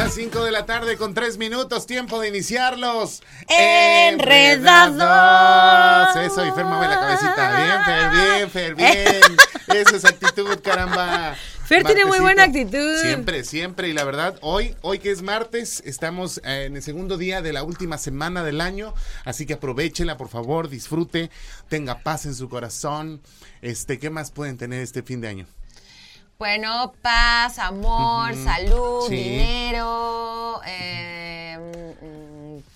Las 5 de la tarde con 3 minutos, tiempo de iniciarlos. Enredados. Eso, y mueve la cabecita. Bien, Fer, bien, Fer, bien. Esa es actitud, caramba. Fer tiene muy buena actitud. Siempre, siempre. Y la verdad, hoy, hoy que es martes, estamos eh, en el segundo día de la última semana del año. Así que aprovechenla, por favor, disfrute, tenga paz en su corazón. Este, ¿qué más pueden tener este fin de año? Bueno, paz, amor, salud, Sí. dinero, eh,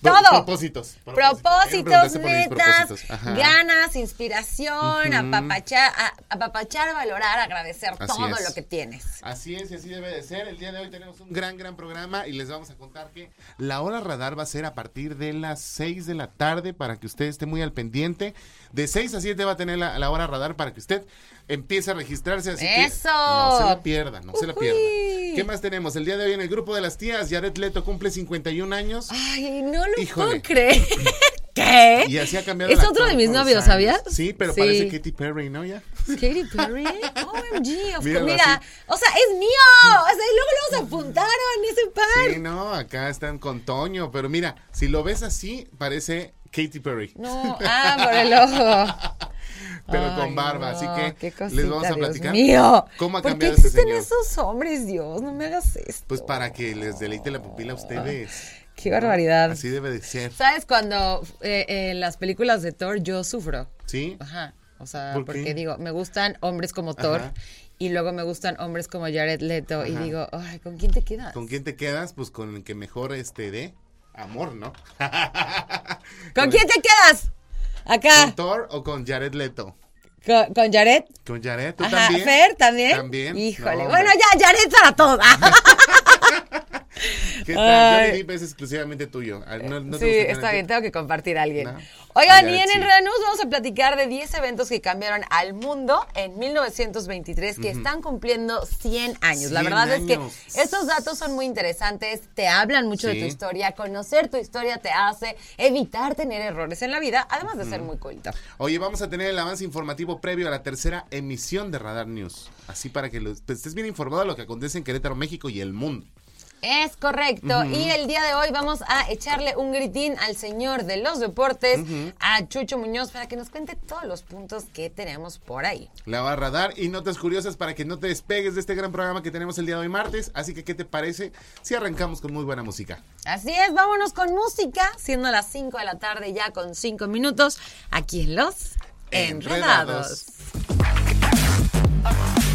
todo. Propósitos. Propósitos, metas, propósitos. Ganas, inspiración, Ujú. apapachar, a- apapachar, valorar, agradecer Así todo es. lo que tienes. Así es y así debe de ser. El día de hoy tenemos un gran, gran programa y les vamos a contar que la hora radar va a ser a partir de las 6 de la tarde para que usted esté muy al pendiente. De 6 a 7 va a tener la, la hora radar para que usted empiece a registrarse. Así que ¡Eso! no se la pierda, no se la pierda. ¿Qué más tenemos? El día de hoy en el grupo de las tías, Jared Leto cumple 51 años. Ay, no lo Híjole. puedo creer. ¿Qué? Y así ha cambiado Es otro de mis novios. ¿sabías? Sí, pero Sí. parece Katy Perry, ¿no? Ya. Katy Perry. OMG. of Míralo. Mira, así. o sea, es mío. O sea, y luego los apuntaron ese par. Sí, no, acá están con Toño, pero mira, si lo ves así, parece Katy Perry. No, ah, por el ojo. pero Ay, con barba, no, así que qué les vamos a platicar Dios mío. cómo ha ¿Por qué cambiado ese existen señor. esos hombres, Dios? No me hagas esto. Pues para que les deleite la pupila a ustedes. Qué barbaridad. Así debe de ser. ¿Sabes cuando eh, en las películas de Thor yo sufro? ¿Sí? Ajá. O sea, ¿Por qué? porque digo, me gustan hombres como Thor Ajá. y luego me gustan hombres como Jared Leto y digo, ay, ¿con quién te quedas? ¿Con quién te quedas? Pues con el que mejor este dé amor, ¿no? ¿Con quién te quedas? Acá. ¿Con Thor o con Jared Leto? ¿Con, con Jared? ¿Con Jared? ¿Tú Ajá, también? Fer también. También. Híjole. No, bueno, ya, Jared para todos. ¿Qué tal? Johnny Depp es exclusivamente tuyo. Ah, ¿No, no te sí, está bien, tengo que compartir a alguien. No. Oigan, y en sí. Enredados News vamos a platicar de 10 eventos que cambiaron al mundo en 1923 que están cumpliendo 100 años. La 100 verdad es que estos datos son muy interesantes, te hablan mucho de tu historia, conocer tu historia te hace evitar tener errores en la vida, además de ser muy culto. Oye, vamos a tener el avance informativo previo a la tercera emisión de Radar News. Así para que lo- pues, estés bien informado de lo que acontece en Querétaro, México y el mundo. Es correcto. Y el día de hoy vamos a echarle un gritín al señor de los deportes, a Chucho Muñoz, para que nos cuente todos los puntos que tenemos por ahí. La va a radar y notas curiosas para que no te despegues de este gran programa que tenemos el día de hoy martes. Así que, ¿qué te parece si arrancamos con muy buena música? Así es, vámonos con música, siendo las 5 de la tarde ya con 5 minutos, aquí en Los Enredados. Enredados.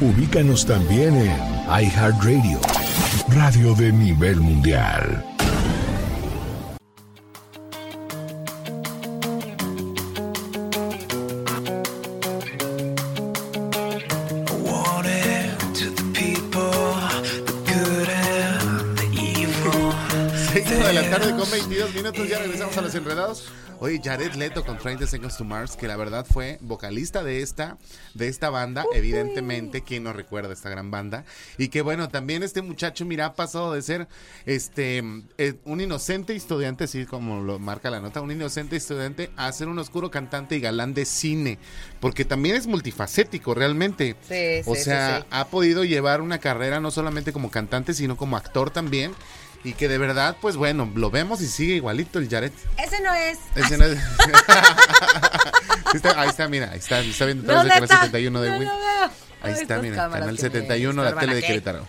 Ubícanos también en iHeartRadio, radio de nivel mundial. 6 de la tarde con 22 minutos, ya regresamos a los enredados. Oye, Jared Leto con 30 Seconds to Mars, que la verdad fue vocalista de esta, de esta banda, evidentemente, quien no recuerda esta gran banda. Y que bueno, también este muchacho, mira, ha pasado de ser este eh, un inocente estudiante, así como lo marca la nota, un inocente estudiante, a ser un oscuro cantante y galán de cine. Porque también es multifacético, realmente. Sí, o sí, sea, sí. ha podido llevar una carrera no solamente como cantante, sino como actor también. Y que de verdad, pues bueno, lo vemos y sigue igualito el Jared. Ese no es. Ese no es- ahí está, mira, ahí está, está viendo del ¿Dónde canal está? 71 de No veo. Ahí está, mira, canal que me 71, la tele de aquí. Querétaro.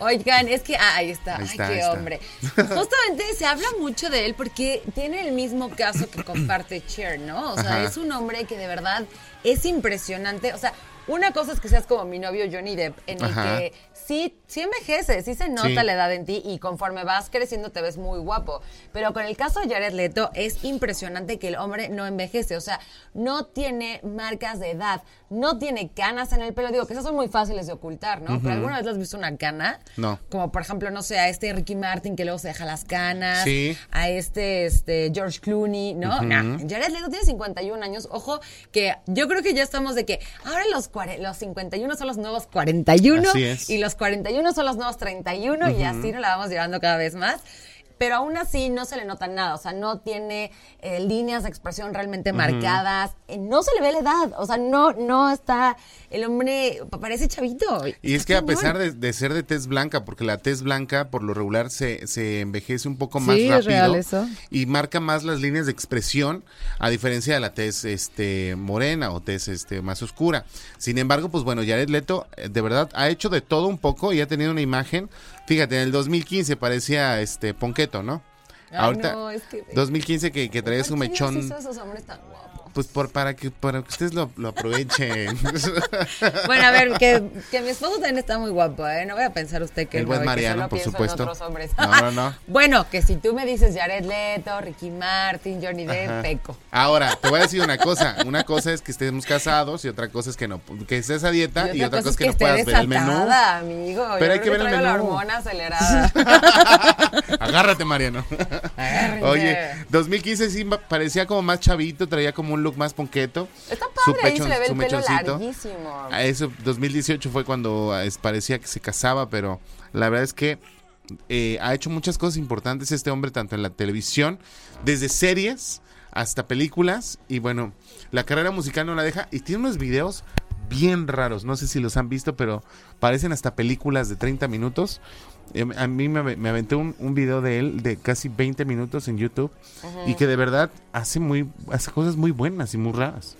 Oigan, es que ah, ahí está, Ahí ay, qué está. hombre. Justamente se habla mucho de él porque tiene el mismo caso que comparte Cher, ¿no? O sea, Ajá. es un hombre que de verdad es impresionante. O sea, una cosa es que seas como mi novio Johnny Depp, en el Ajá. que sí, sí envejece, sí se nota Sí. la edad en ti y conforme vas creciendo te ves muy guapo. Pero con el caso de Jared Leto es impresionante que el hombre no envejece, o sea, no tiene marcas de edad, no tiene canas en el pelo. Digo que esas son muy fáciles de ocultar, ¿no? Pero alguna vez has visto una cana? No. Como por ejemplo, no sé, a este Ricky Martin que luego se deja las canas, Sí. a este, este George Clooney, ¿no? Nah, Jared Leto tiene 51 años. Ojo, que yo creo que ya estamos de que ahora los, los 51 son los nuevos 41 Así es. y los 41 son los nuevos 31 y así nos la vamos llevando cada vez más. Pero aún así no se le nota nada, o sea, no tiene eh, líneas de expresión realmente marcadas, eh, no se le ve la edad, o sea, no, no está, el hombre parece chavito. Y es que a pesar de, de ser de tez blanca, porque la tez blanca por lo regular se, se envejece un poco más Sí, es rápido real eso. y marca más las líneas de expresión a diferencia de la tez este morena o tez este más oscura. Sin embargo, pues bueno, Jared Leto eh, de verdad ha hecho de todo un poco y ha tenido una imagen, fíjate, en el 2015 parecía este Ponqueto, ¿no? Ay, no, es que- 2015 que, que traía su ¿Por qué Dios mechón esos hombres tan guapos? Pues por para que para que ustedes lo, lo aprovechen. Bueno, a ver, que, que mi esposo también está muy guapo, ¿eh? No voy a pensar usted que El no, buen que Mariano, solo por en supuesto. otros hombres. No, no, no. bueno, que si tú me dices Jared Leto, Ricky Martin, Johnny Depp, peco. Ahora, te voy a decir una cosa. Una cosa es que estemos casados y otra cosa es que no, que estés a dieta y otra cosa es que, no puedas ver el menú. amigo. Pero Yo hay que ver el traigo la menú. hormona acelerada. Agárrate, Mariano. Oye, 2015 sí parecía como más chavito, traía como un look más ponqueto. Está Su padre, ahí pechon- se le ve su el pelo mechoncito. larguísimo. A eso, 2018 fue cuando parecía que se casaba, pero la verdad es que eh, ha hecho muchas cosas importantes este hombre, tanto en la televisión, desde series hasta películas, y bueno, la carrera musical no la deja, y tiene unos videos bien raros, no sé si los han visto, pero parecen hasta películas de 30 minutos. A mí me, me aventé un, un video de él de casi 20 minutos en YouTube y que de verdad hace muy hace cosas muy buenas y muy raras.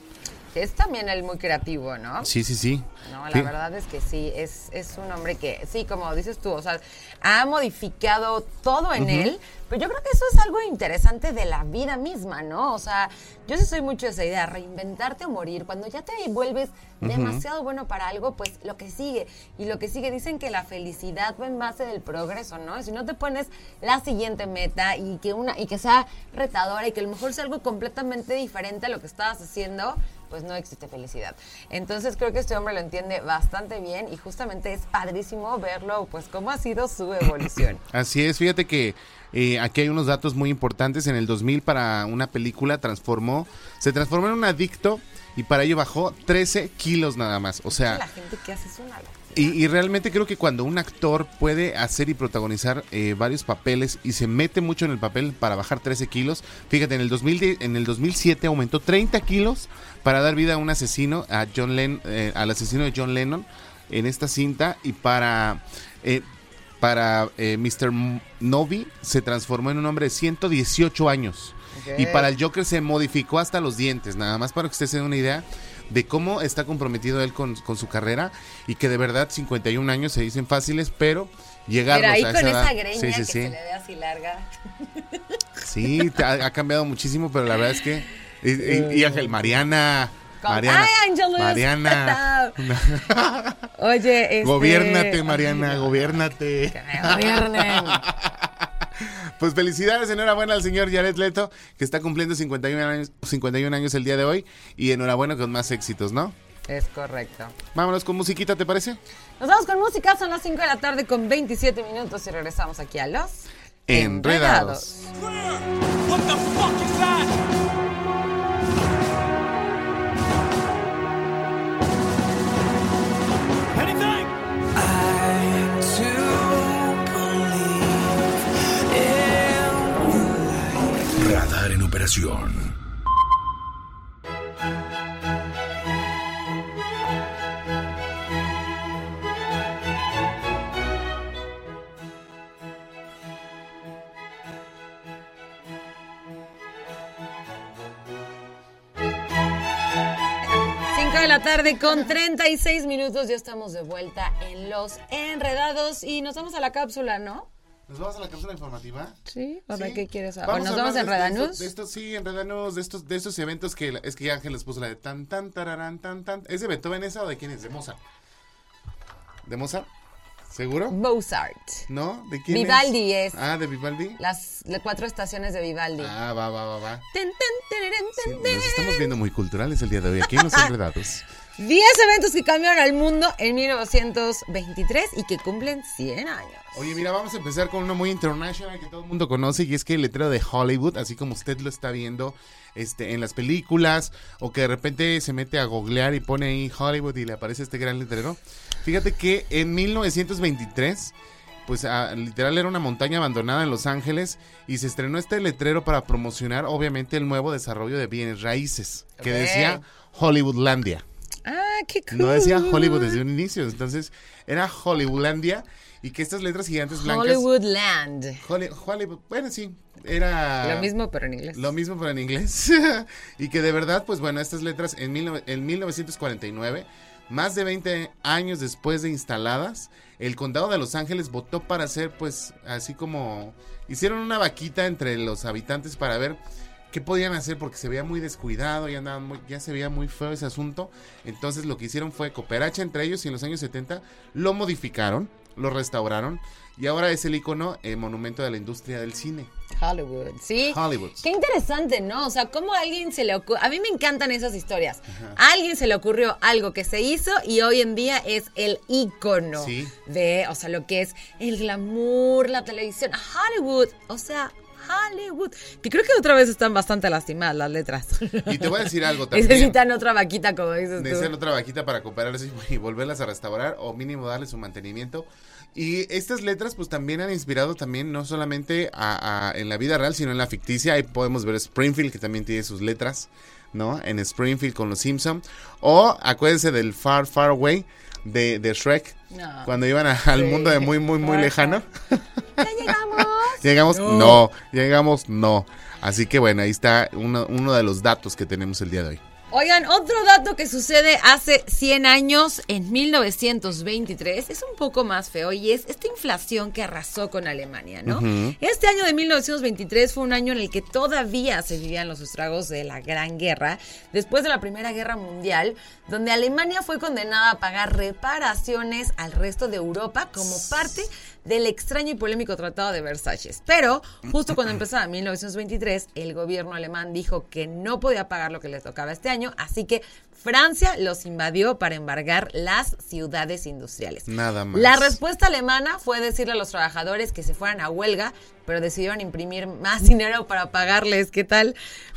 Es también él muy creativo, ¿no? Sí, sí, sí. No, la Sí. verdad es que sí, es, es un hombre que, sí, como dices tú, o sea, ha modificado todo en él, pero yo creo que eso es algo interesante de la vida misma, ¿no? O sea, yo sí soy mucho de esa idea, reinventarte o morir. Cuando ya te vuelves demasiado bueno para algo, pues lo que sigue. Y lo que sigue, dicen que la felicidad va en base del progreso, ¿no? Si no te pones la siguiente meta y que, una, y que sea retadora y que a lo mejor sea algo completamente diferente a lo que estabas haciendo, pues no existe felicidad. Entonces creo que este hombre lo entiende bastante bien y justamente es padrísimo verlo, pues cómo ha sido su evolución. Así es, fíjate que eh, aquí hay unos datos muy importantes. En el 2000 para una película transformó, se transformó en un adicto y para ello bajó 13 kilos nada más. O sea, la gente que hace es una y, y realmente creo que cuando un actor puede hacer y protagonizar eh, varios papeles y se mete mucho en el papel para bajar 13 kilos, fíjate, en el, 2010 en el 2007 aumentó 30 kilos para dar vida a un asesino, a John Len- eh, al asesino de John Lennon en esta cinta y para... eh, para eh, Mr. Novi se transformó en un hombre de 118 años. Y para el Joker se modificó hasta los dientes, nada más para que ustedes se den una idea de cómo está comprometido él con, con su carrera y que de verdad 51 años se dicen fáciles, pero llegar a con esa edad, esa greña sí, sí, que sí. se le ve así larga. Sí, ha, ha cambiado muchísimo, pero la verdad es que y, y- y Ángel Mariana, Con- Mariana, ¡Ay, Angelus! Mariana, Oye, este... gobiérnate, Mariana, gobiérnate. Que me gobiernen. Pues felicidades, enhorabuena al señor Jared Leto, que está cumpliendo 51 años, 51 años el día de hoy, y enhorabuena con más éxitos, ¿no? Es correcto. Vámonos con musiquita, ¿te parece? Nos vamos con música, son las 5 de la tarde con 27 minutos y regresamos aquí a los Enredados. What La tarde con 36 minutos. Ya estamos de vuelta en Los Enredados y nos vamos a la cápsula, ¿no? ¿Nos vamos a la cápsula informativa? Sí. ¿O de Sí. qué quieres hablar? ¿Nos vamos a hablar de estos- sí, Enredanús, de estos, de estos eventos que es que Ángel les puso la de tan, tan, tararán, tan, tan. ¿Es de Beethoven esa o de quién es? ¿De Mozart? ¿De Mozart? ¿Seguro? Mozart. ¿No? ¿De quién Vivaldi es? es. Ah, ¿de Vivaldi? Las, las cuatro estaciones de Vivaldi. Ah, va, va, va, va. Ten, ten, Sí, nos estamos viendo muy culturales el día de hoy aquí en Los Enredados. 10 eventos que cambiaron al mundo en 1923 y que cumplen 100 años. Oye, mira, vamos a empezar con uno muy international que todo el mundo conoce y es que el letrero de Hollywood, así como usted lo está viendo este, en las películas o que de repente se mete a googlear y pone ahí Hollywood y le aparece este gran letrero. Fíjate que en 1923, pues ah, literal era una montaña abandonada en Los Ángeles y se estrenó este letrero para promocionar obviamente el nuevo desarrollo de bienes raíces que decía Hollywoodlandia. Ah, qué cool. No decía Hollywood desde un inicio, entonces era Hollywoodlandia y que estas letras gigantes blancas Hollywoodland. Holly- Hollywood, bueno, sí, era Lo mismo, pero en inglés. lo mismo pero en inglés. y que de verdad, pues bueno, estas letras en, mil- en 1949, más de 20 años después de instaladas, el condado de Los Ángeles votó para hacer, pues, así como hicieron una vaquita entre los habitantes para ver qué podían hacer porque se veía muy descuidado, ya, andaban muy- ya se veía muy feo ese asunto. Entonces lo que hicieron fue cooperacha entre ellos y en los años 70 lo modificaron, lo restauraron y ahora es el icono eh, monumento de la industria del cine. Hollywood, sí. Hollywood. Qué interesante, ¿no? O sea, cómo a alguien se le ocurrió. A mí me encantan esas historias. A alguien se le ocurrió algo que se hizo y hoy en día es el ícono Sí. de, o sea, lo que es el glamour, la televisión, Hollywood. O sea, Hollywood. Que creo que otra vez están bastante lastimadas las letras. Y te voy a decir algo también. Necesitan otra vaquita, como dices Necesitan tú. otra vaquita para cooperarse y volverlas a restaurar o mínimo darle su mantenimiento. Y estas letras pues también han inspirado también no solamente a, a- en la vida real, sino en la ficticia. Ahí podemos ver Springfield que también tiene sus letras, ¿no? En Springfield con los Simpson. O acuérdense del Far Far Away de, de Shrek. No. Cuando iban a- al Sí. mundo de muy, muy, muy lejano. Ya llegamos. Llegamos, No. no. Llegamos, no. Así que bueno, ahí está uno, uno de los datos que tenemos el día de hoy. Oigan, otro dato que sucede hace 100 años, en 1923, es un poco más feo y es esta inflación que arrasó con Alemania, ¿no? Este año de 1923 fue un año en el que todavía se vivían los estragos de la Gran Guerra, después de la Primera Guerra Mundial, donde Alemania fue condenada a pagar reparaciones al resto de Europa como parte del extraño y polémico Tratado de Versalles. Pero justo cuando empezaba 1923, el gobierno alemán dijo que no podía pagar lo que les tocaba este año, así que Francia los invadió para embargar las ciudades industriales. Nada más. La respuesta alemana fue decirle a los trabajadores que se fueran a huelga, pero decidieron imprimir más dinero para pagarles, ¿qué tal?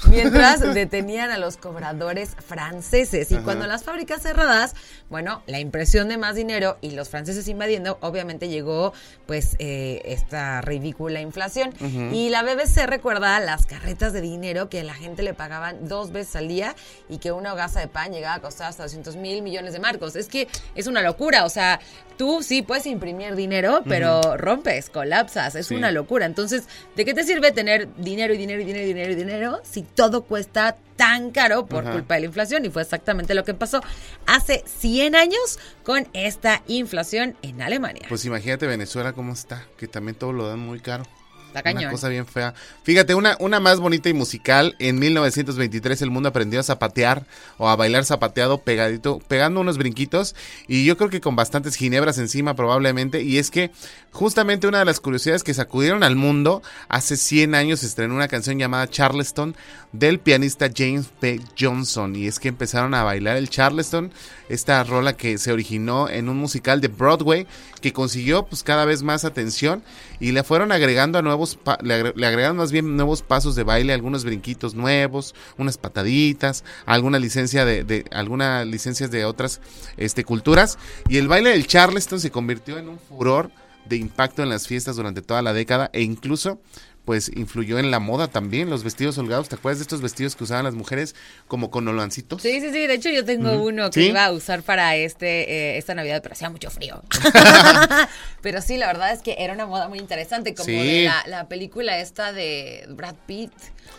Mientras detenían a los cobradores franceses. Y cuando las fábricas cerradas, bueno, la impresión de más dinero y los franceses invadiendo, obviamente llegó pues eh, esta ridícula inflación. Y la BBC recuerda las carretas de dinero que la gente le pagaban dos veces al día y que una hogaza de pan llegaba a costar hasta 200 mil millones de marcos. Es que es una locura, o sea, tú sí puedes imprimir dinero, pero rompes, colapsas, es Sí. una locura. Entonces, ¿de qué te sirve tener dinero y dinero y dinero y dinero y dinero si todo cuesta tan caro por Ajá. culpa de la inflación? Y fue exactamente lo que pasó hace 100 años con esta inflación en Alemania. Pues imagínate Venezuela cómo está, que también todo lo dan muy caro. Está cañón. Una cosa bien fea. Fíjate, una, una más bonita y musical. En 1923 el mundo aprendió a zapatear o a bailar zapateado pegadito, pegando unos brinquitos. Y yo creo que con bastantes ginebras encima probablemente. Y es que justamente una de las curiosidades que sacudieron al mundo, hace 100 años se estrenó una canción llamada Charleston del pianista James P. Johnson. Y es que empezaron a bailar el Charleston, esta rola que se originó en un musical de Broadway que consiguió pues cada vez más atención y le fueron agregando a nuevos, le agregaron más bien nuevos pasos de baile, algunos brinquitos nuevos, unas pataditas, alguna licencia de, de algunas licencias de otras este, culturas. Y el baile del Charleston se convirtió en un furor de impacto en las fiestas durante toda la década e incluso pues influyó en la moda también, los vestidos holgados. ¿Te acuerdas de estos vestidos que usaban las mujeres como con olancitos? Sí, sí, sí. De hecho, yo tengo uno que ¿Sí? iba a usar para este eh, esta Navidad, pero hacía mucho frío. pero sí, la verdad es que era una moda muy interesante, como Sí. de la, la película esta de Brad Pitt.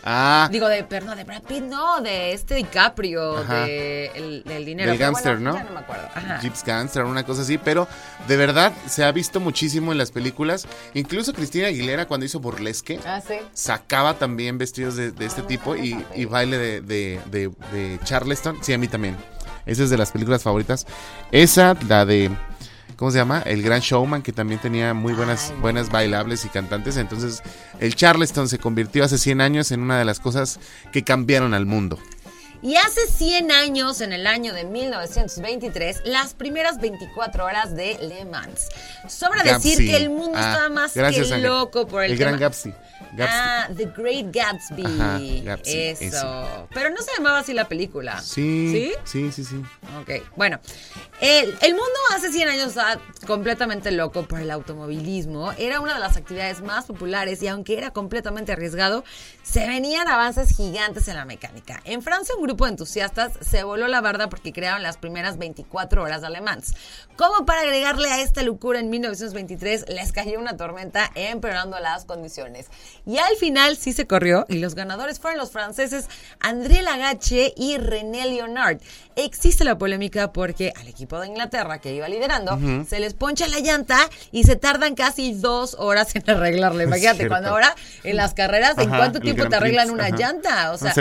Ah, Digo, de, perdón, de Brad Pitt, no, de este DiCaprio, Ajá. de el, del dinero. del gángster, bueno, ¿no? Ya no me acuerdo. Ajá. Jeeps Gangster, una cosa así, pero de verdad se ha visto muchísimo en las películas. Incluso Cristina Aguilera cuando hizo Burlesque Ah, sí. sacaba también vestidos de, de este tipo y, y baile de, de, de- de Charleston. Sí, a mí también. Esa es de las películas favoritas. Esa, la de... ¿Cómo se llama? El Gran Showman, que también tenía muy buenas, Ay, buenas bailables y cantantes. Entonces, el Charleston se convirtió hace 100 años en una de las cosas que cambiaron al mundo. Y hace 100 años, en el año de 1923, las primeras 24 horas de Le Mans. Sobra decir Gapsi. que el mundo Ah, estaba más gracias, que loco por el, El gran tema- Gapsi. Gapsi. Ah, The Great Gatsby. Ajá, Gatsby, Eso. ese. Pero no se llamaba así la película. Sí, ¿Sí? sí, sí, sí. Ok, bueno. El, el mundo hace 100 años estaba completamente loco por el automovilismo. Era una de las actividades más populares y aunque era completamente arriesgado, se venían avances gigantes en la mecánica. En Francia, un grupo de entusiastas se voló la barda porque crearon las primeras 24 horas de alemanes. Como para agregarle a esta locura, en 1923 les cayó una tormenta empeorando las condiciones. Y al final sí se corrió y los ganadores fueron los franceses André Lagache y René Leonard. Existe la polémica porque al equipo de Inglaterra que iba liderando se les poncha la llanta y se tardan casi dos horas en arreglarla. Imagínate, cuando ahora en las carreras, ¿en cuánto tiempo te arreglan una llanta? O sea,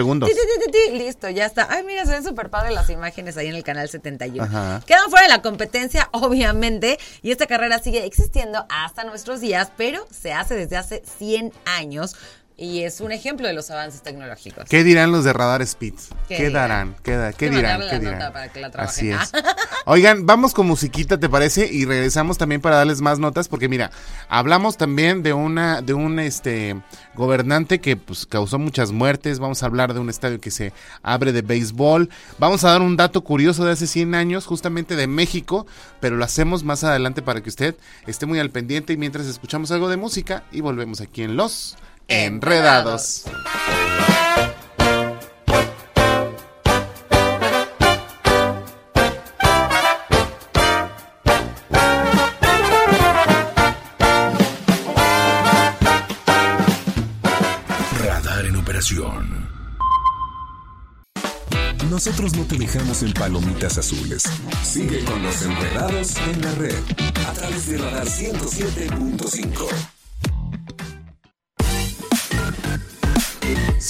listo, ya está. Ay, mira, se ven súper padres las imágenes ahí en el canal 71. Ajá. Quedan fuera de la competencia, obviamente, y esta carrera sigue existiendo hasta nuestros días, pero se hace desde hace 100 años y es un ejemplo de los avances tecnológicos. ¿Qué dirán los de Radar Speed? ¿Qué ¿Qué, dirán? darán? ¿Qué, da- qué dirán? ¿Qué dirán? nota para que la Así es. Oigan, vamos con musiquita, ¿te parece? Y regresamos también para darles más notas, porque mira, hablamos también de una, de un este gobernante que pues causó muchas muertes. Vamos a hablar de un estadio que se abre de béisbol. Vamos a dar un dato curioso de hace 100 años, justamente de México, pero lo hacemos más adelante para que usted esté muy al pendiente y mientras escuchamos algo de música y volvemos aquí en Los Enredados. Radar en operación. Nosotros no te dejamos en palomitas azules. Sigue con los enredados en la red a través de Radar 107.5.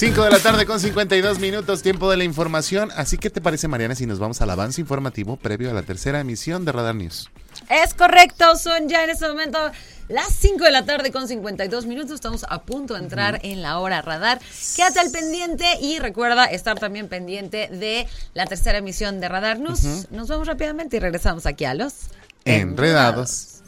5 de la tarde con 52 minutos, tiempo de la información. Así que te parece, Mariana, si nos vamos al avance informativo previo a la tercera emisión de Radar News. Es correcto, son ya en este momento las 5 de la tarde con 52 minutos. Estamos a punto de entrar en la hora radar. Quédate al pendiente y recuerda estar también pendiente de la tercera emisión de Radar News. Nos vamos rápidamente y regresamos aquí a los Enredados.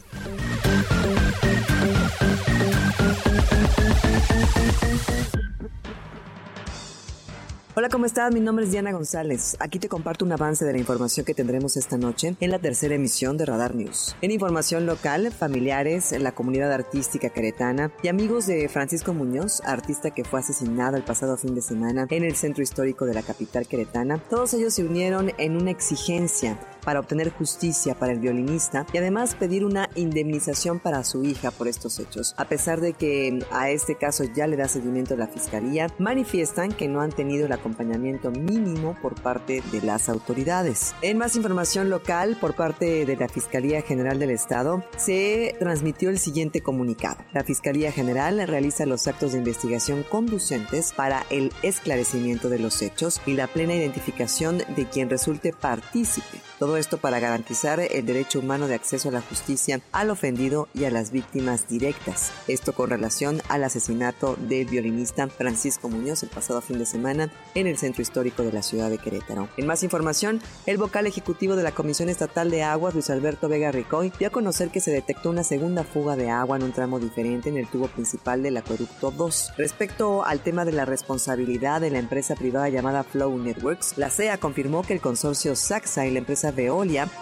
Hola, ¿cómo estás? Mi nombre es Diana González. Aquí te comparto un avance de la información que tendremos esta noche en la tercera emisión de Radar News. En información local, familiares, la comunidad artística queretana y amigos de Francisco Muñoz, artista que fue asesinado el pasado fin de semana en el centro histórico de la capital queretana, todos ellos se unieron en una exigencia para obtener justicia para el violinista y además pedir una indemnización para su hija por estos hechos. A pesar de que a este caso ya le da seguimiento la fiscalía, manifiestan que no han tenido el acompañamiento mínimo por parte de las autoridades. En más información local, por parte de la Fiscalía General del Estado, se transmitió el siguiente comunicado. La Fiscalía General realiza los actos de investigación conducentes para el esclarecimiento de los hechos y la plena identificación de quien resulte partícipe. Todo esto para garantizar el derecho humano de acceso a la justicia al ofendido y a las víctimas directas. Esto con relación al asesinato del violinista Francisco Muñoz el pasado fin de semana en el centro histórico de la ciudad de Querétaro. En más información, el vocal ejecutivo de la Comisión Estatal de Aguas, Luis Alberto Vega Ricoy, dio a conocer que se detectó una segunda fuga de agua en un tramo diferente en el tubo principal del acueducto 2. Respecto al tema de la responsabilidad de la empresa privada llamada Flow Networks, la CEA confirmó que el consorcio Saxa y la empresa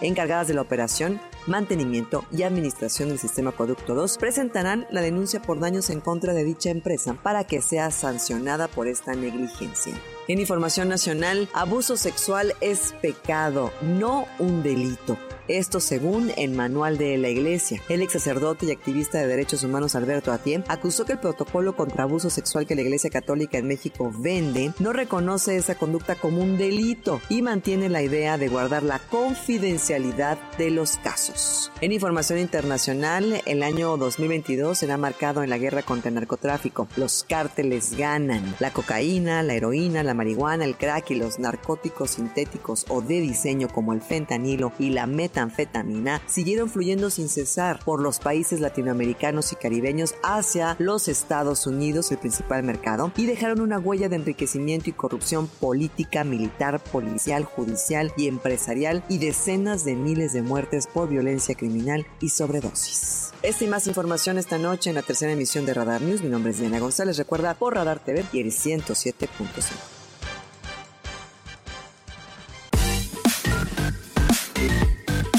Encargadas de la operación, mantenimiento y administración del sistema Acueducto 2 presentarán la denuncia por daños en contra de dicha empresa para que sea sancionada por esta negligencia. En información nacional, abuso sexual es pecado, no un delito. Esto según el manual de la Iglesia. El ex sacerdote y activista de derechos humanos Alberto Atiem acusó que el protocolo contra abuso sexual que la Iglesia Católica en México vende no reconoce esa conducta como un delito y mantiene la idea de guardar la confidencialidad de los casos. En información internacional, el año 2022 será marcado en la guerra contra el narcotráfico. Los cárteles ganan. La cocaína, la heroína, la marihuana, el crack y los narcóticos sintéticos o de diseño como el fentanilo y la metanfetamina siguieron fluyendo sin cesar por los países latinoamericanos y caribeños hacia los Estados Unidos, el principal mercado, y dejaron una huella de enriquecimiento y corrupción política, militar, policial, judicial y empresarial y decenas de miles de muertes por violencia criminal y sobredosis. Esta y más información esta noche en la tercera emisión de Radar News. Mi nombre es Diana González. Recuerda por Radar TV y el 107.5.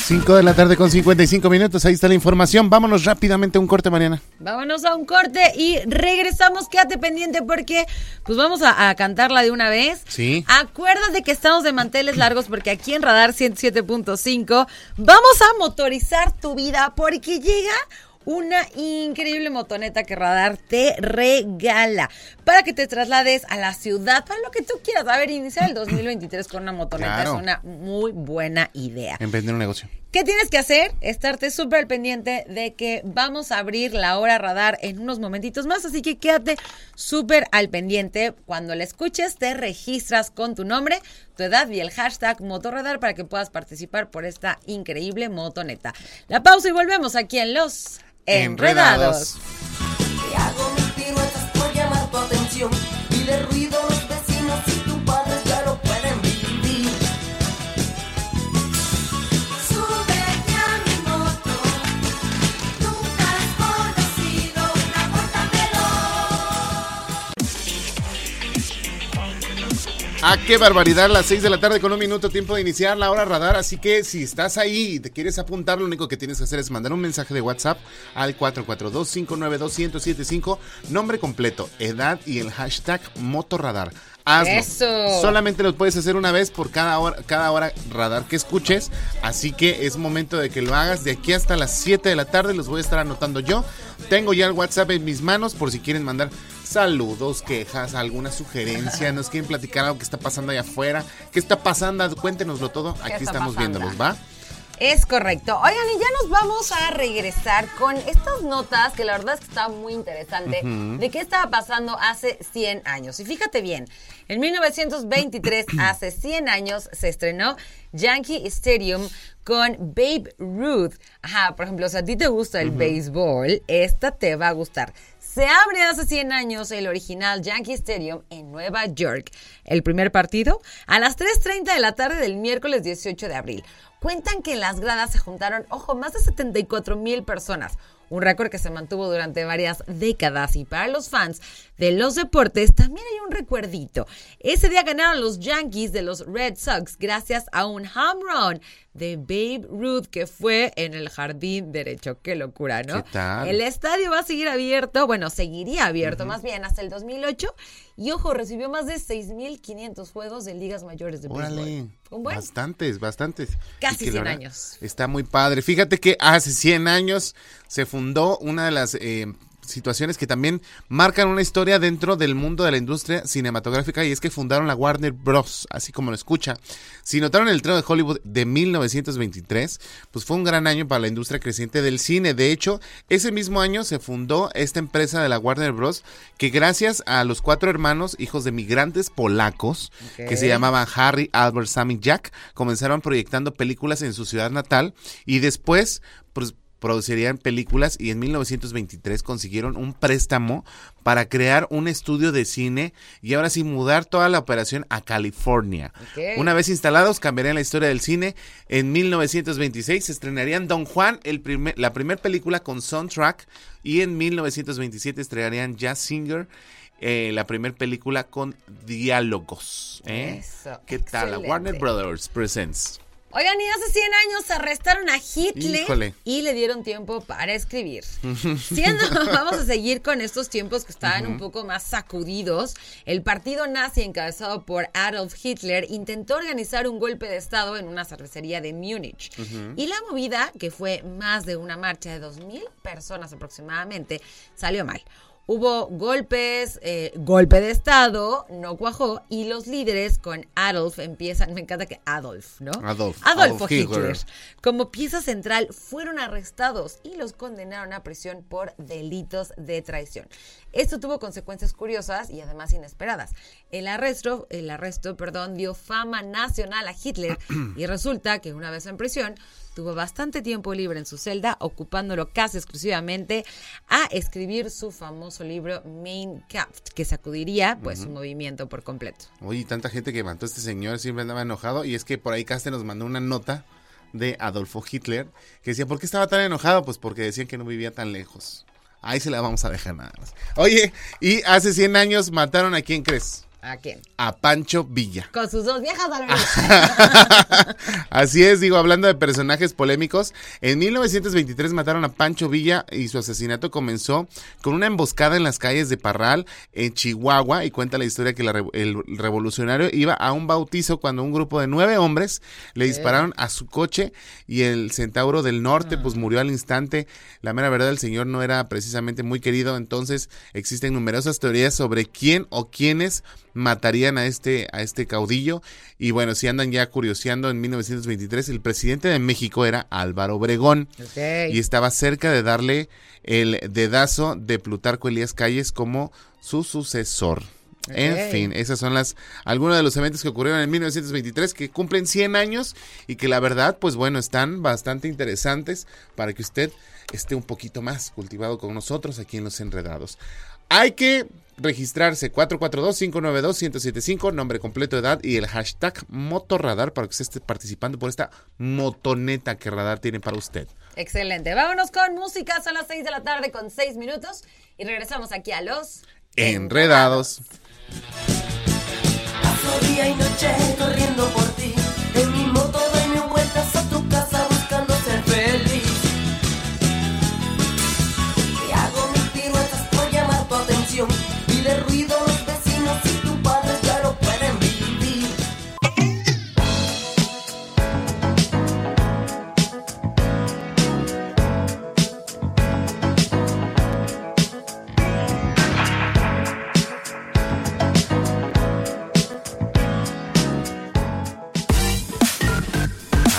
5 de la tarde con 55 minutos, ahí está la información. Vámonos rápidamente a un corte, Mariana. Vámonos a un corte y regresamos. Quédate pendiente porque pues vamos a, a cantarla de una vez. Sí. Acuérdate que estamos de manteles largos porque aquí en Radar 107.5 vamos a motorizar tu vida porque llega una increíble motoneta que Radar te regala para que te traslades a la ciudad, para lo que tú quieras. A ver, iniciar el 2023 con una motoneta Claro. es una muy buena idea. Emprender un negocio. ¿Qué tienes que hacer? Estarte súper al pendiente de que vamos a abrir la hora radar en unos momentitos más, así que quédate súper al pendiente. Cuando la escuches, te registras con tu nombre, tu edad y el hashtag Motorradar para que puedas participar por esta increíble motoneta. La pausa y volvemos aquí en Los Enredados. Ah, qué barbaridad, las 6 de la tarde con un minuto tiempo de iniciar la hora radar, así que si estás ahí y te quieres apuntar, lo único que tienes que hacer es mandar un mensaje de WhatsApp al 442-592-1075, nombre completo, edad y el hashtag motorradar. Hazlo. Eso. Solamente lo puedes hacer una vez por cada hora, cada hora radar que escuches, así que es momento de que lo hagas de aquí hasta las 7 de la tarde, los voy a estar anotando yo. Tengo ya el WhatsApp en mis manos por si quieren mandar saludos, quejas, alguna sugerencia, nos quieren platicar algo que está pasando allá afuera, qué está pasando, cuéntenoslo todo, aquí estamos pasando? viéndolos, ¿va? Es correcto. Oigan, y ya nos vamos a regresar con estas notas que la verdad es que está muy interesante de qué estaba pasando hace 100 años. Y fíjate bien, en 1923, hace 100 años, se estrenó Yankee Stadium con Babe Ruth. Ajá, por ejemplo, si a ti te gusta el béisbol, esta te va a gustar. Se abre hace 100 años el original Yankee Stadium en Nueva York. El primer partido a las 3.30 de la tarde del miércoles 18 de abril. Cuentan que en las gradas se juntaron, ojo, más de 74 mil personas. Un récord que se mantuvo durante varias décadas. Y para los fans de los deportes también hay un recuerdito. Ese día ganaron los Yankees de los Red Sox gracias a un home run de Babe Ruth que fue en el jardín derecho. Qué locura, ¿no? ¿Qué tal? El estadio va a seguir abierto, bueno, seguiría abierto más bien hasta el 2008. Y ojo, recibió más de 6.500 juegos de ligas mayores de Órale, buen. bastantes, bastantes. Casi Y que la 100 verdad años. Está muy padre. Fíjate que hace 100 años se fundó una de las eh, situaciones que también marcan una historia dentro del mundo de la industria cinematográfica y es que fundaron la Warner Bros., así como lo escucha. Si notaron el tren de Hollywood de 1923, pues fue un gran año para la industria creciente del cine. De hecho, ese mismo año se fundó esta empresa de la Warner Bros., que gracias a los cuatro hermanos, hijos de migrantes polacos, que se llamaban Harry, Albert, Sam y Jack, comenzaron proyectando películas en su ciudad natal y después pues, producirían películas y en 1923 consiguieron un préstamo para crear un estudio de cine y ahora sí mudar toda la operación a California. Una vez instalados cambiarían la historia del cine. En 1926 se estrenarían Don Juan, el primer, la primera película con soundtrack y en 1927 estrenarían Jazz Singer. eh, la primera película con diálogos. ¿eh? Eso, ¿Qué tal? La. Warner Brothers Presents. Oigan, y hace 100 años arrestaron a Hitler Híjole. y le dieron tiempo para escribir. Siendo, vamos a seguir con estos tiempos que estaban un poco más sacudidos. El partido nazi encabezado por Adolf Hitler intentó organizar un golpe de estado en una cervecería de Múnich. Y la movida, que fue más de una marcha de 2.000 personas aproximadamente, salió mal. Hubo golpes, eh, golpe de Estado, no cuajó, y los líderes con Adolf empiezan, me encanta que Adolf, ¿no? Adolf, Adolfo Adolf Hitler. Hitler. Como pieza central fueron arrestados y los condenaron a prisión por delitos de traición. Esto tuvo consecuencias curiosas y además inesperadas. El arresto, el arresto, perdón, dio fama nacional a Hitler y resulta que una vez en prisión tuvo bastante tiempo libre en su celda, ocupándolo casi exclusivamente a escribir su famoso libro Mein Kampf, que sacudiría pues su movimiento por completo. Oye, tanta gente que mató a este señor siempre andaba enojado. Y es que por ahí Caste nos mandó una nota de Adolfo Hitler que decía, ¿por qué estaba tan enojado? Pues porque decían que no vivía tan lejos. Ahí se la vamos a dejar nada más. Oye, y hace 100 años mataron a quién crees? ¿A quién? A Pancho Villa. Con sus dos viejas Ah, alumnas. Así es, digo, hablando de personajes polémicos, en 1923 mataron a Pancho Villa y su asesinato comenzó con una emboscada en las calles de Parral, en Chihuahua, y cuenta la historia que la el revolucionario iba a un bautizo cuando un grupo de nueve hombres le dispararon a su coche y el centauro del norte pues murió al instante. La mera verdad, el señor no era precisamente muy querido, entonces existen numerosas teorías sobre quién o quiénes matarían a este, a este caudillo. Y bueno, si andan ya curioseando, en 1923 el presidente de México era Álvaro Obregón y estaba cerca de darle el dedazo de Plutarco Elías Calles como su sucesor. En fin, esas son las algunos de los eventos que ocurrieron en 1923 que cumplen 100 años y que la verdad, pues bueno, están bastante interesantes para que usted esté un poquito más cultivado con nosotros aquí en Los Enredados. Hay que registrarse 442-592-1075, nombre completo, edad y el hashtag Motorradar para que usted esté participando por esta motoneta que Radar tiene para usted. Excelente. Vámonos con música. Son las 6 de la tarde con 6 minutos y regresamos aquí a los Enredados. Paso día y noche corriendo por ti. En mi moto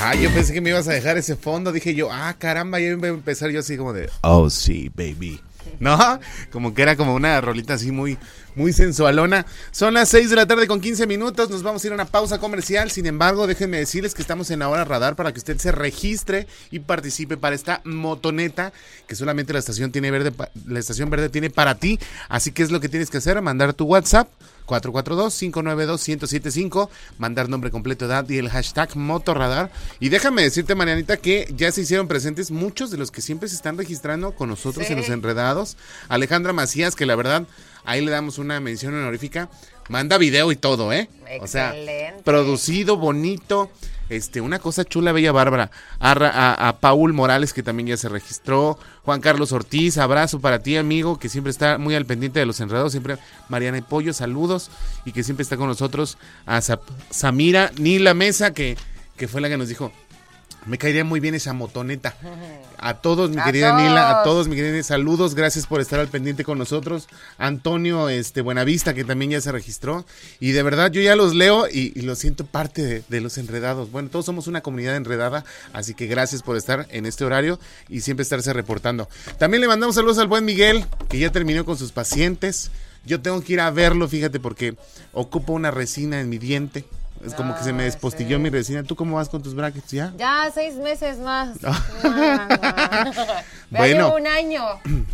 Ah, yo pensé que me ibas a dejar ese fondo. Dije yo, ah, caramba, ya iba a empezar yo así como de, oh, sí, baby. ¿No? Como que era como una rolita así muy, muy sensualona. Son las 6 de la tarde con 15 minutos. Nos vamos a ir a una pausa comercial. Sin embargo, déjenme decirles que estamos en la hora radar para que usted se registre y participe para esta motoneta que solamente la estación tiene verde, la estación verde tiene para ti. Así que es lo que tienes que hacer, mandar tu WhatsApp 442-592-1075, mandar nombre completo, edad y el hashtag Motorradar. Y déjame decirte, Marianita, que ya se hicieron presentes muchos de los que siempre se están registrando con nosotros Sí. en los enredados. Alejandra Macías, que la verdad, ahí le damos una mención honorífica. Manda video y todo, ¿eh? O sea, Excelente. producido, bonito. Este, una cosa chula, bella Bárbara. A, Paul Morales, que también ya se registró. Juan Carlos Ortiz, abrazo para ti, amigo, que siempre está muy al pendiente de los enredados. Siempre, Mariana y Pollo, saludos. Y que siempre está con nosotros. A Samira Nila Mesa, que, que fue la que nos dijo. Me caería muy bien esa motoneta. A todos, mi A querida Nila, a todos. mi querida, saludos, gracias por estar al pendiente con nosotros. Antonio este, Buenavista, que también ya se registró. Y de verdad, yo ya los leo y, y lo siento parte de, de los enredados. Bueno, todos somos una comunidad enredada, así que gracias por estar en este horario y siempre estarse reportando. También le mandamos saludos al buen Miguel, que ya terminó con sus pacientes. Yo tengo que ir a verlo, fíjate, porque ocupo una resina en mi diente. Es como que se me Ah, despostilló sí. mi resina. ¿Tú cómo vas con tus brackets ya? Ya seis meses más. Bueno. bueno. un año.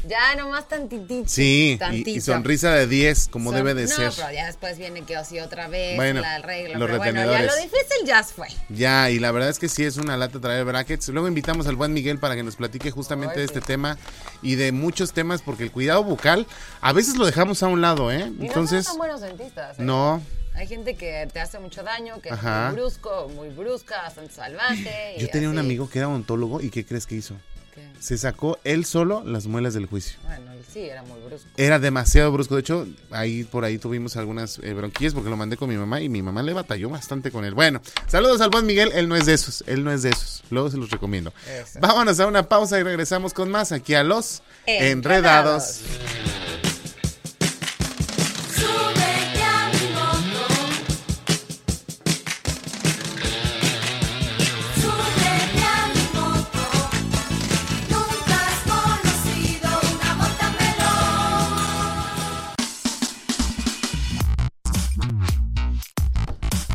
Ya nomás tantitito. Sí, y- sonrisa de 10, como Son- debe de no, ser. pero ya después viene que así otra vez, Bueno, la regla. los pero bueno, ya retenedores. lo difícil ya fue. Ya, y la verdad es que sí es una lata traer brackets. Luego invitamos al buen Miguel para que nos platique justamente de este sí. tema y de muchos temas, porque el cuidado bucal a veces lo dejamos a un lado, ¿eh? Y Entonces, no son buenos dentistas. ¿eh? no, Hay gente que te hace mucho daño, que Ajá. es muy brusco, muy brusca, bastante salvaje. y Yo tenía un amigo que era odontólogo y ¿qué crees que hizo? Se sacó él solo las muelas del juicio. bueno, él sí, era muy brusco. Era demasiado brusco. De hecho, ahí por ahí tuvimos algunas eh, bronquillas porque lo mandé con mi mamá y mi mamá le batalló bastante con él. Bueno, saludos al buen Miguel. Él no es de esos. Él no es de esos. Luego se los recomiendo. Eso. Vámonos a una pausa y regresamos con más aquí a los Enredados. Enredados.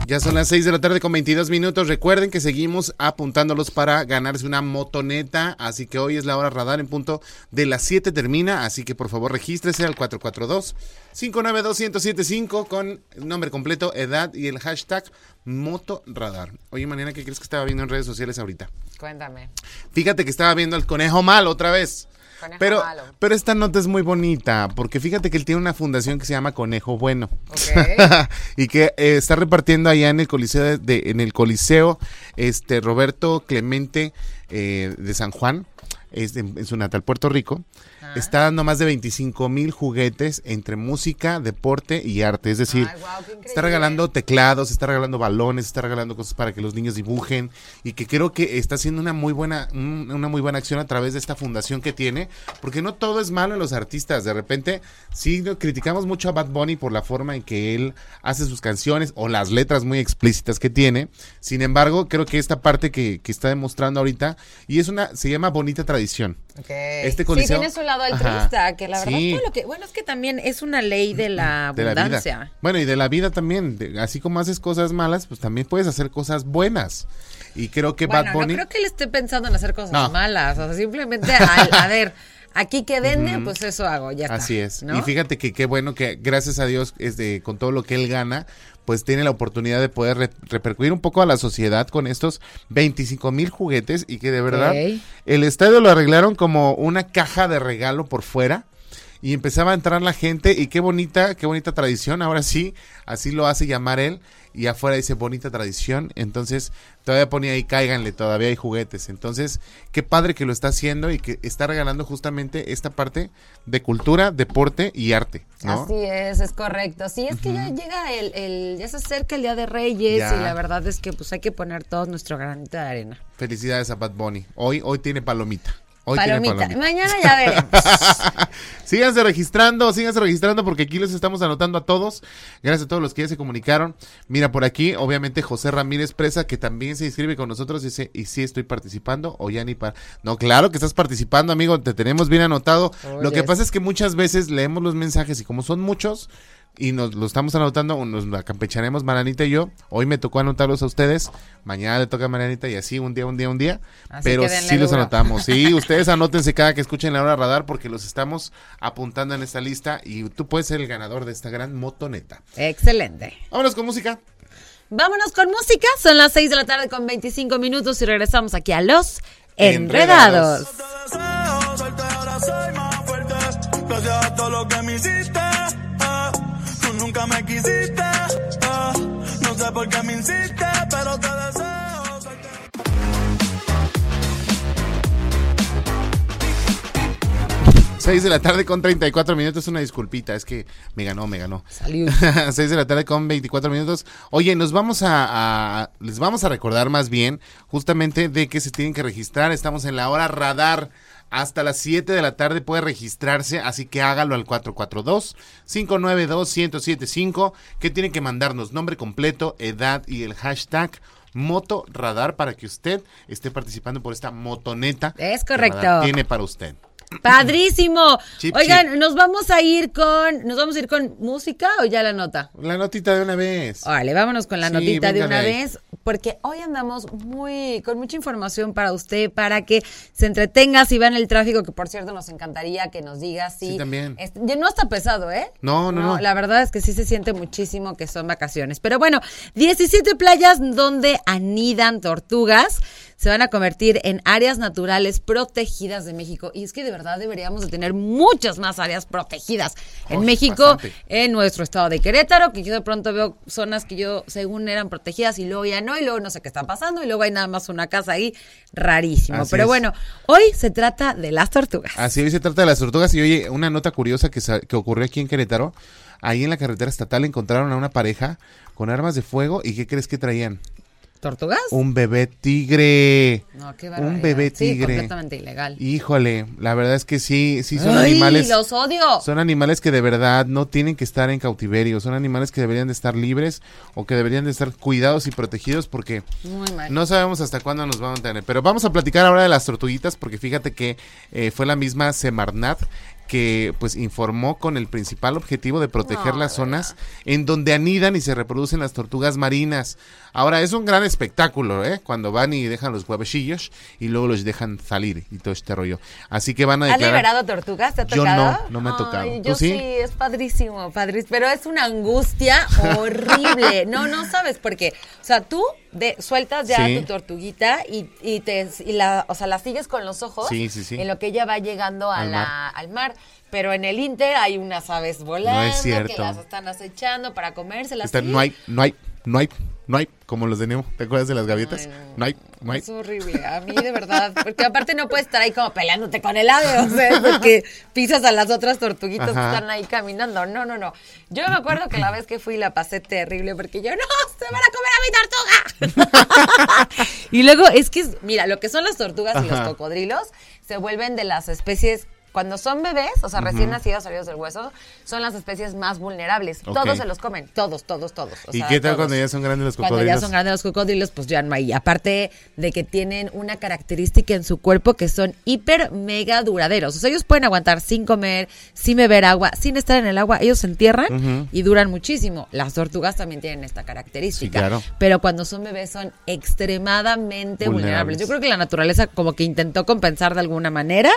Ya son las 6 de la tarde con 22 minutos. Recuerden que seguimos apuntándolos para ganarse una motoneta. Así que hoy es la hora radar en punto de las 7 termina. Así que por favor regístrese al 442-592-1075 con nombre completo, edad y el hashtag motorradar. Oye, Mariana, ¿qué crees que estaba viendo en redes sociales ahorita? Cuéntame. Fíjate que estaba viendo al conejo malo otra vez. Conejo pero, malo. pero esta nota es muy bonita, porque fíjate que él tiene una fundación que se llama Conejo Bueno. Y que eh, está repartiendo allá en el Coliseo de, de- en el Coliseo este Roberto Clemente eh, de San Juan, es de- en su natal Puerto Rico. Está dando más de 25 mil juguetes entre música, deporte y arte. Es decir, Ay, está regalando teclados, está regalando balones, está regalando cosas para que los niños dibujen y que creo que está haciendo una muy buena un- una muy buena acción a través de esta fundación que tiene, porque no todo es malo en los artistas. De repente, sí criticamos mucho a Bad Bunny por la forma en que él hace sus canciones o las letras muy explícitas que tiene. Sin embargo, creo que esta parte que, que está demostrando ahorita y es una se llama bonita tradición. Este sí, coliseo- tiene su lado Ajá. altruista, que la verdad Sí. todo lo que... Bueno, es que también es una ley de la de la abundancia. vida. Bueno, y de la vida también. de- así como haces cosas malas, pues también puedes hacer cosas buenas. Y creo que Bueno, Bad Bunny. no creo que él esté pensando en hacer cosas No. malas. O sea, simplemente, al- a ver, aquí que vende, pues eso hago, ya está. Así es. ¿no? Y fíjate que qué bueno que gracias a Dios este, con todo lo que él gana, pues tiene la oportunidad de poder re- repercutir un poco a la sociedad con estos 25 mil juguetes y que de verdad el estadio lo arreglaron como una caja de regalo por fuera. Y empezaba a entrar la gente y qué bonita, qué bonita tradición. Ahora sí, así lo hace llamar él. Y afuera dice bonita tradición. Entonces, todavía ponía ahí, cáiganle, todavía hay juguetes. Entonces, qué padre que lo está haciendo y que está regalando justamente esta parte de cultura, deporte y arte. ¿no? Así es, es correcto. Sí, es que ya llega el, el- ya se acerca el Día de Reyes Ya. y la verdad es que pues hay que poner todo nuestro granito de arena. Felicidades a Bad Bunny. Hoy, hoy tiene palomita. Hoy tiene palomita. palomita. Mañana ya veremos. síganse registrando, síganse registrando porque aquí los estamos anotando a todos. Gracias a todos los que ya se comunicaron. Mira, por aquí, obviamente, José Ramírez Presa, que también se inscribe con nosotros, dice, ¿y si estoy participando o ya ni para? No, claro que estás participando, amigo, te tenemos bien anotado. Lo que pasa es que muchas veces leemos los mensajes y como son muchos y nos lo estamos anotando, nos la campecharemos Maranita y yo. Hoy me tocó anotarlos a ustedes, mañana le toca a Maranita y así un día, un día, un día. Así pero sí los anotamos. Sí, ustedes anótense cada que escuchen la hora radar porque los estamos apuntando en esta lista y tú puedes ser el ganador de esta gran motoneta. Excelente. Vámonos con música. Vámonos con música. Son las 6 de la tarde con 25 minutos y regresamos aquí a Los Enredados. Enredados. Me quisiste. eh. No sé por qué me insiste, pero te deseo. suerte. 6 de la tarde con 34 minutos, una disculpita, es que me ganó, me ganó. Salud. 6 de la tarde con 24 minutos. Oye, nos vamos a, a- les vamos a recordar más bien justamente de que se tienen que registrar. Estamos en la hora radar. Hasta las 7 de la tarde puede registrarse, así que hágalo al 442-592-1075, que tienen que mandarnos nombre completo, edad y el hashtag Moto Radar para que usted esté participando por esta motoneta. Es que correcto. Radar Tiene para usted. Padrísimo. Chip, Oigan, nos vamos a ir con, nos vamos a ir con música o ya la nota. La notita de una vez. Órale, vámonos con la Sí, notita de una ahí. vez, porque hoy andamos muy con mucha información para usted, para que se entretenga si va en el tráfico, que por cierto nos encantaría que nos diga si... Sí, también. es- ya no está pesado, ¿eh? No, no, no. La verdad es que sí se siente muchísimo que son vacaciones. Pero bueno, 17 playas donde anidan tortugas. Se van a convertir en áreas naturales protegidas de México. Y es que de verdad deberíamos de tener muchas más áreas protegidas en México, bastante. en nuestro estado de Querétaro, que yo de pronto veo zonas que yo según eran protegidas y luego ya no, y luego no sé qué está pasando, y luego hay nada más una casa ahí, rarísimo. Así Pero es. bueno, hoy se trata de las tortugas. Así hoy se trata de las tortugas y oye, una nota curiosa que, que ocurrió aquí en Querétaro, ahí en la carretera estatal encontraron a una pareja con armas de fuego y ¿qué crees que traían? ¿Tortugas? Un bebé tigre. No, qué un bebé Sí, tigre. completamente ilegal. Híjole, la verdad es que sí, sí son Ay, animales. los odio. Son animales que de verdad no tienen que estar en cautiverio, son animales que deberían de estar libres o que deberían de estar cuidados y protegidos porque Muy mal. no sabemos hasta cuándo nos van a tener. Pero vamos a platicar ahora de las tortuguitas porque fíjate que eh, fue la misma Semarnat que pues informó con el principal objetivo de proteger No, las zonas en donde anidan y se reproducen las tortugas marinas. Ahora es un gran espectáculo, ¿eh? Cuando van y dejan los huevecillos y luego los dejan salir y todo este rollo. Así que van a ¿Has declarar liberado tortugas? ¿Te ha Yo tocado? no, no me ha tocado. Ay, ¿Tú yo sí? sí? es padrísimo, padrísimo. Pero es una angustia horrible. No, no sabes por qué. O sea, tú de, sueltas ya Sí. tu tortuguita y, y te, y la, o sea, la sigues con los ojos Sí, sí, sí. en lo que ella va llegando a Al la- mar. al mar. Pero en el Inter hay unas aves volando cierto. que las están acechando para comérselas. Está- no hay, no hay, no hay, no hay, como los de Nemo. ¿Te acuerdas de las gaviotas? Ay, No hay, no hay. Es horrible, a mí de verdad, porque aparte no puedes estar ahí como peleándote con el ave, o sea, porque pisas a las otras tortuguitas que están ahí caminando. No, no, no. Yo me acuerdo que la vez que fui la pasé terrible porque yo, no, se van a comer a mi tortuga. y luego es que, es- mira, lo que son las tortugas y los cocodrilos se vuelven de las especies... Cuando son bebés, o sea, recién nacidos, salidos del hueso, son las especies más vulnerables. Todos se los comen, todos, todos, todos. o ¿Y sea, qué tal todos. cuando ya son grandes los Cuando cocodrilos? ya son grandes los cocodrilos, pues ya no hay. Aparte de que tienen una característica en su cuerpo que son hiper mega duraderos. O sea, ellos pueden aguantar sin comer, sin beber agua, sin estar en el agua. Ellos se entierran y duran muchísimo. Las tortugas también tienen esta característica. Sí, claro. Pero cuando son bebés son extremadamente vulnerables. Vulnerables. Yo creo que la naturaleza como que intentó compensar de alguna manera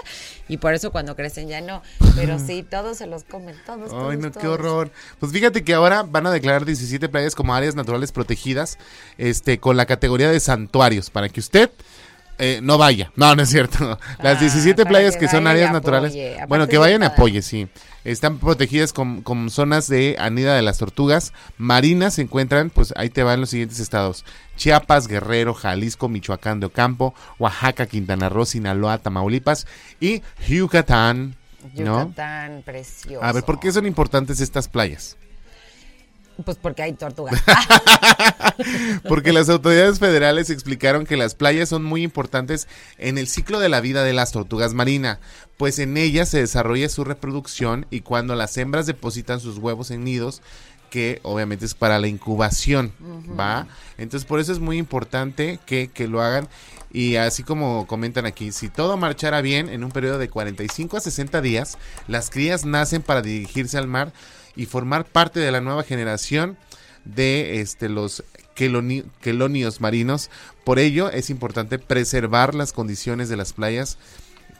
y por eso cuando crecen ya no. Pero sí, todos se los comen, todos, todos, Ay, no, qué horror. Pues fíjate que ahora van a declarar 17 playas como áreas naturales protegidas, este, con la categoría de santuarios, para que usted eh, no vaya. No, no es cierto. Las Ah, 17 para playas que que, son áreas naturales. Aparte Bueno, que vayan apoye, sí. Están protegidas con, con zonas de anida de las tortugas. Marinas se encuentran, pues ahí te van los siguientes estados. Chiapas, Guerrero, Jalisco, Michoacán de Ocampo, Oaxaca, Quintana Roo, Sinaloa, Tamaulipas y Yucatán. ¿no? Yucatán, precioso. A ver, ¿por qué son importantes estas playas? Pues porque hay tortugas. Porque las autoridades federales explicaron que las playas son muy importantes en el ciclo de la vida de las tortugas marinas, pues en ellas se desarrolla su reproducción y cuando las hembras depositan sus huevos en nidos, que obviamente es para la incubación, ¿va? Entonces por eso es muy importante que, que lo hagan y así como comentan aquí, si todo marchara bien en un periodo de 45 a 60 días, las crías nacen para dirigirse al mar y formar parte de la nueva generación de este los queloni- quelonios marinos. Por ello es importante preservar las condiciones de las playas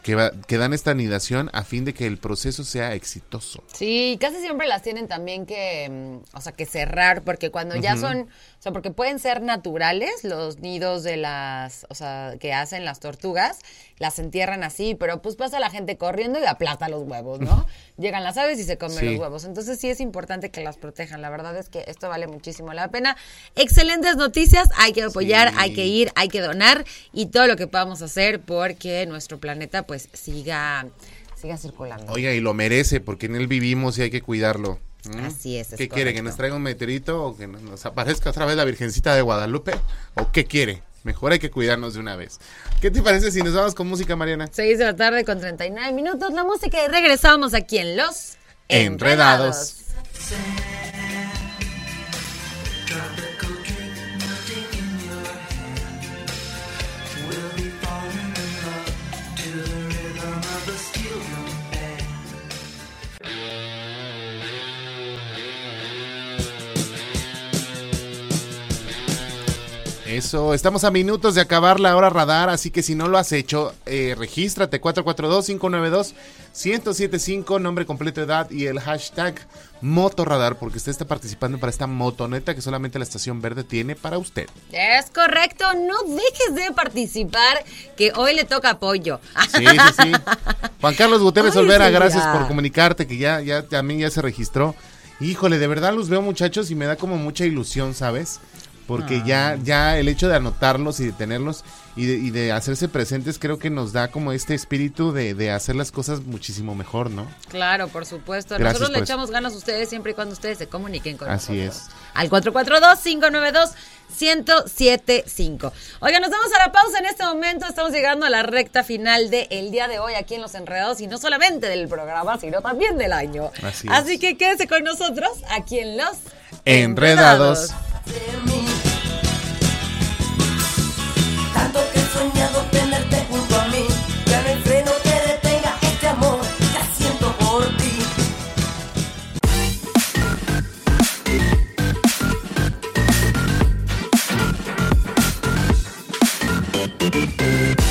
que, va- que dan esta anidación a fin de que el proceso sea exitoso. Sí, casi siempre las tienen también que, mm, o sea, que cerrar, porque cuando ya son, o sea, porque pueden ser naturales los nidos de las, o sea, que hacen las tortugas, las entierran así, pero pues pasa la gente corriendo y aplasta los huevos, ¿no? Llegan las aves y se comen Sí. los huevos. Entonces sí es importante que las protejan. La verdad es que esto vale muchísimo la pena. Excelentes noticias, hay que apoyar, Sí. hay que ir, hay que donar y todo lo que podamos hacer porque nuestro planeta pues siga, siga circulando. Oiga, y lo merece porque en él vivimos y hay que cuidarlo. ¿Mm? Así es, es ¿Qué quiere? ¿Que nos traiga un meteorito o que nos- aparezca otra vez la Virgencita de Guadalupe? ¿O qué quiere? Mejor hay que cuidarnos de una vez. ¿Qué te parece si nos vamos con música, Mariana? 6 de la tarde con 39 minutos la música y regresamos aquí en Los Enredados. Eso, estamos a minutos de acabar la hora radar, así que si no lo has hecho, eh, regístrate 442-592-1075, nombre completo, edad y el hashtag Motorradar, porque usted está participando para esta motoneta que solamente la estación verde tiene para usted. Es correcto, no dejes de participar, que hoy le toca apoyo. Sí, sí, sí. Juan Carlos Gutiérrez Ay, Olvera, sí, gracias por comunicarte, que ya, ya también ya se registró. Híjole, de verdad los veo muchachos y me da como mucha ilusión, ¿sabes? Porque ya, ya el hecho de anotarlos y de tenerlos y de, y de hacerse presentes creo que nos da como este espíritu de, de hacer las cosas muchísimo mejor, ¿no? Claro, por supuesto. Gracias Nosotros le eso. echamos ganas a ustedes siempre y cuando ustedes se comuniquen con Así nosotros. es. Al 442-592-1075. Oiga, nos vamos a la pausa en este momento. Estamos llegando a la recta final del día de hoy aquí en Los Enredados y no solamente del programa, sino también del año. Así es. que quédese con nosotros aquí en Los Enredados.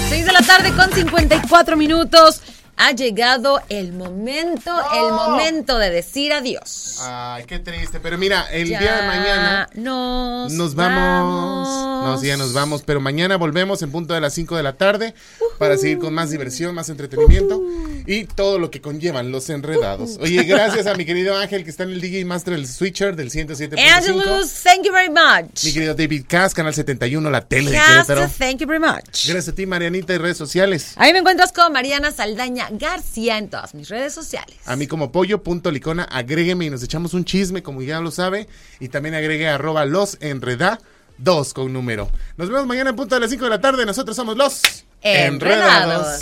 6 de la tarde con 54 minutos. Ha llegado el momento, el momento de decir adiós. Ay, qué triste. Pero mira, el Ya día de mañana nos, nos vamos. No, sí, ya nos vamos. Pero mañana volvemos en punto de las 5 de la tarde para seguir con más diversión, más entretenimiento y todo lo que conllevan los enredados. Oye, gracias a mi querido Ángel que está en el DJ Master del Switcher del 107.5. Angelus, thank you very much. Mi querido David Cass, Canal 71, la tele de Cast, Querétaro. thank you very much. Gracias a ti, Marianita, y redes sociales. Ahí me encuentras con Mariana Saldaña García en todas mis redes sociales. A mí como pollo.licona, agrégueme y nos echamos un chisme, como ya lo sabe. Y también agregue arroba los enreda 2 con número. Nos vemos mañana en punto de las 5 de la tarde. Nosotros somos los Enredados.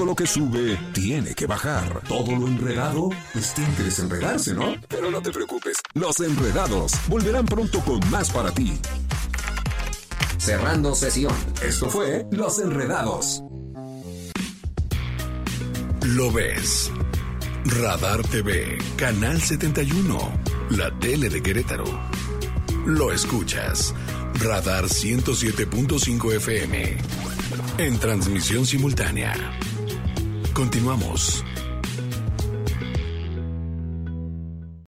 Todo lo que sube tiene que bajar. Todo lo enredado, pues tiene que desenredarse, ¿no? Pero no te preocupes, los enredados volverán pronto con más para ti. Cerrando sesión. Esto fue Los Enredados. Lo ves. Radar TV, Canal 71, la tele de Querétaro. Lo escuchas. Radar 107.5 FM. En transmisión simultánea. Continuamos.